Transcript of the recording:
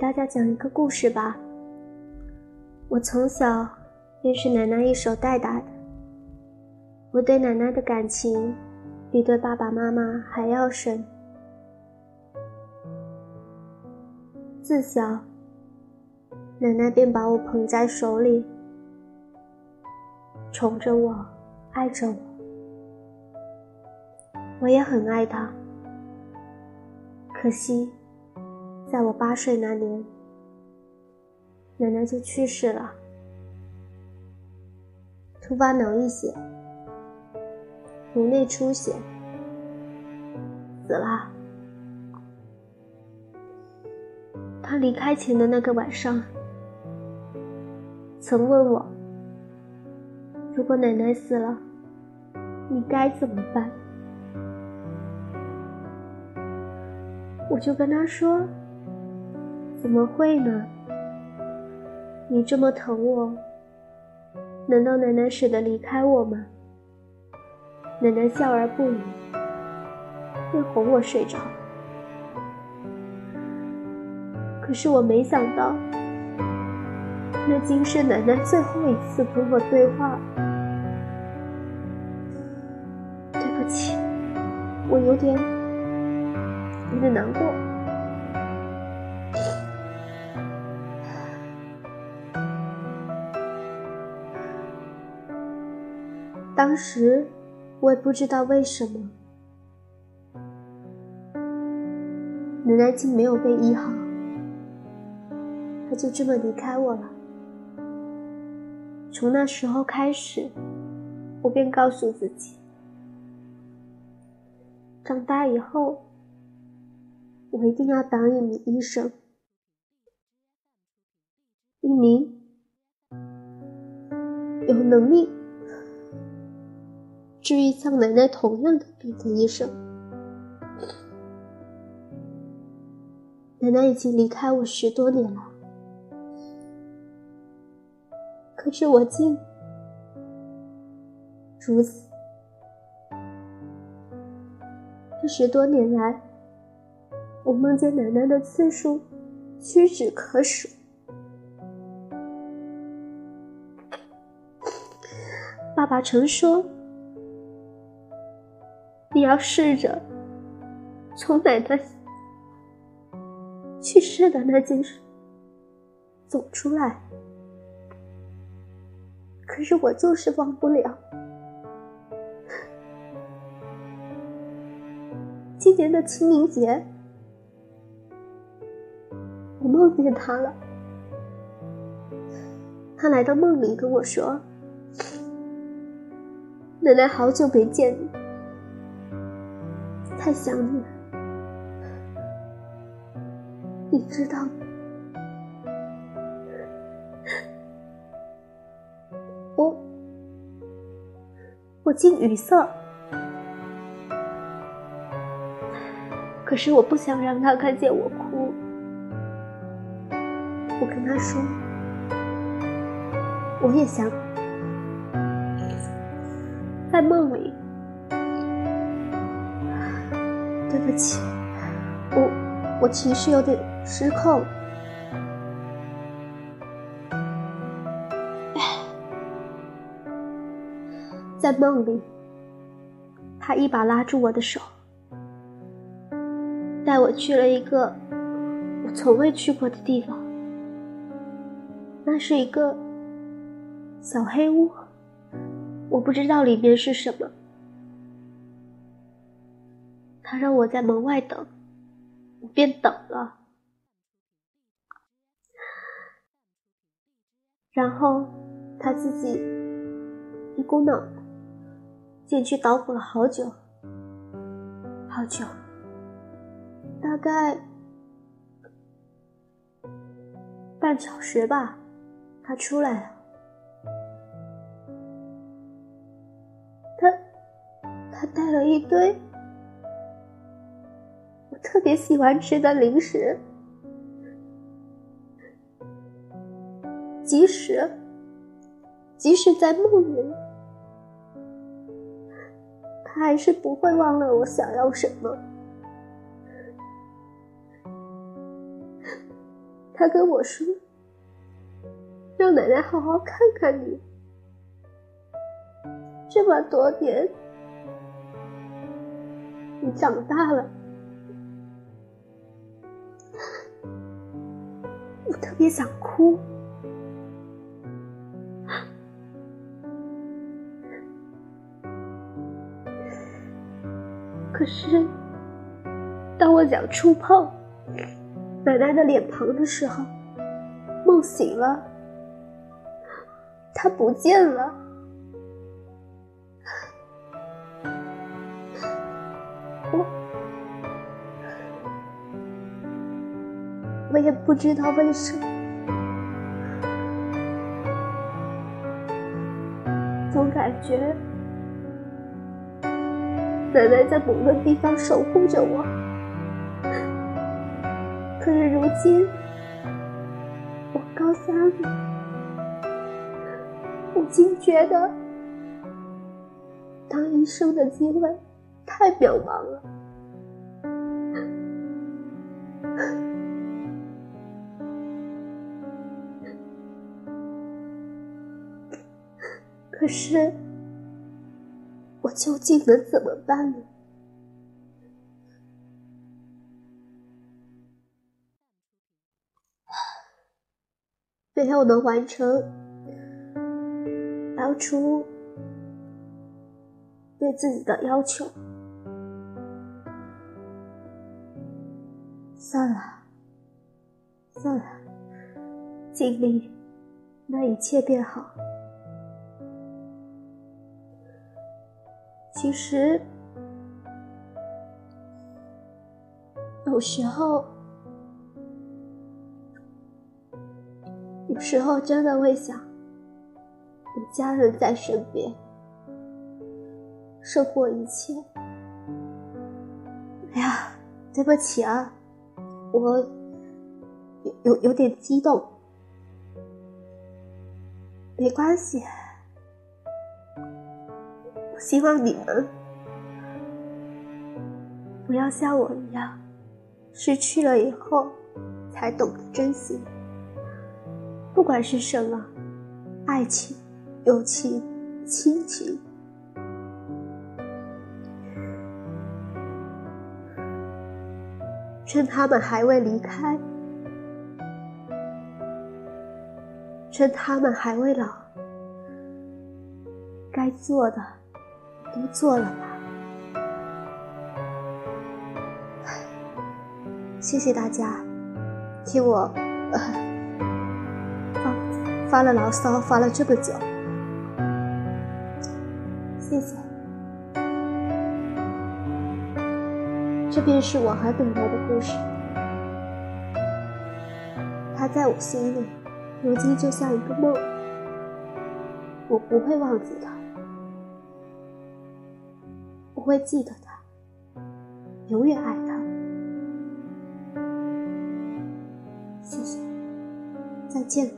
给大家讲一个故事吧。我从小便是奶奶一手带大的，我对奶奶的感情比对爸爸妈妈还要深。自小，奶奶便把我捧在手里，宠着我，爱着我。我也很爱她。可惜，在我八岁那年，奶奶就去世了，突发脑溢血，颅内出血，死了。她离开前的那个晚上，曾问我：“如果奶奶死了，你该怎么办？”我就跟他说：“怎么会呢？你这么疼我，难道奶奶舍得离开我吗？”奶奶笑而不语，便哄我睡着。可是我没想到，那竟是奶奶最后一次跟我对话。对不起，我有点。有点难过。当时我也不知道为什么，奶奶竟没有被医好，她就这么离开我了。从那时候开始，我便告诉自己，长大以后。我一定要当一名医生，一名有能力治愈像奶奶同样的病的医生。奶奶已经离开我十多年了，可是我竟如此。这十多年来。我梦见奶奶的次数屈指可数。爸爸曾说：“你要试着从奶奶去世的那件事走出来。”可是我就是忘不了。今年的清明节。我梦见他了，他来到梦里跟我说：“奶奶好久没见你，太想你了。你知道吗？我我竟语塞，可是我不想让他看见我哭。”我跟他说，我也想在梦里。对不起，我我情绪有点失控。在梦里，他一把拉住我的手，带我去了一个我从未去过的地方。那是一个小黑屋，我不知道里面是什么。他让我在门外等，我便等了。然后他自己一股脑进去捣鼓了好久，好久，大概半小时吧。他出来了，他他带了一堆特别喜欢吃的零食，即使即使在梦里，他还是不会忘了我想要什么。他跟我说：“让奶奶好好看看你。”这么多年，你长大了，我特别想哭。可是，当我想触碰奶奶的脸庞的时候，梦醒了，她不见了。我也不知道为什么，总感觉。奶奶在某个地方守护着我，可是如今我高三了，母亲觉得当医生的机会太渺茫了。可是。我究竟能怎么办呢？没有能完成当初对自己的要求，算了，算了，尽力那一切便好。其实，有时候，有时候真的会想，有家人在身边，胜过一切。哎呀，对不起啊，我有有有点激动，没关系。希望你们不要像我一样，失去了以后才懂得珍惜。不管是什么，爱情、友情、亲情，趁他们还未离开，趁他们还未老，该做的。都做了吧，谢谢大家听我发发了牢骚，发了这么久，谢谢。这便是我和本来的故事，他在我心里，如今就像一个梦，我不会忘记他。我会记得他，永远爱他。谢谢，再见。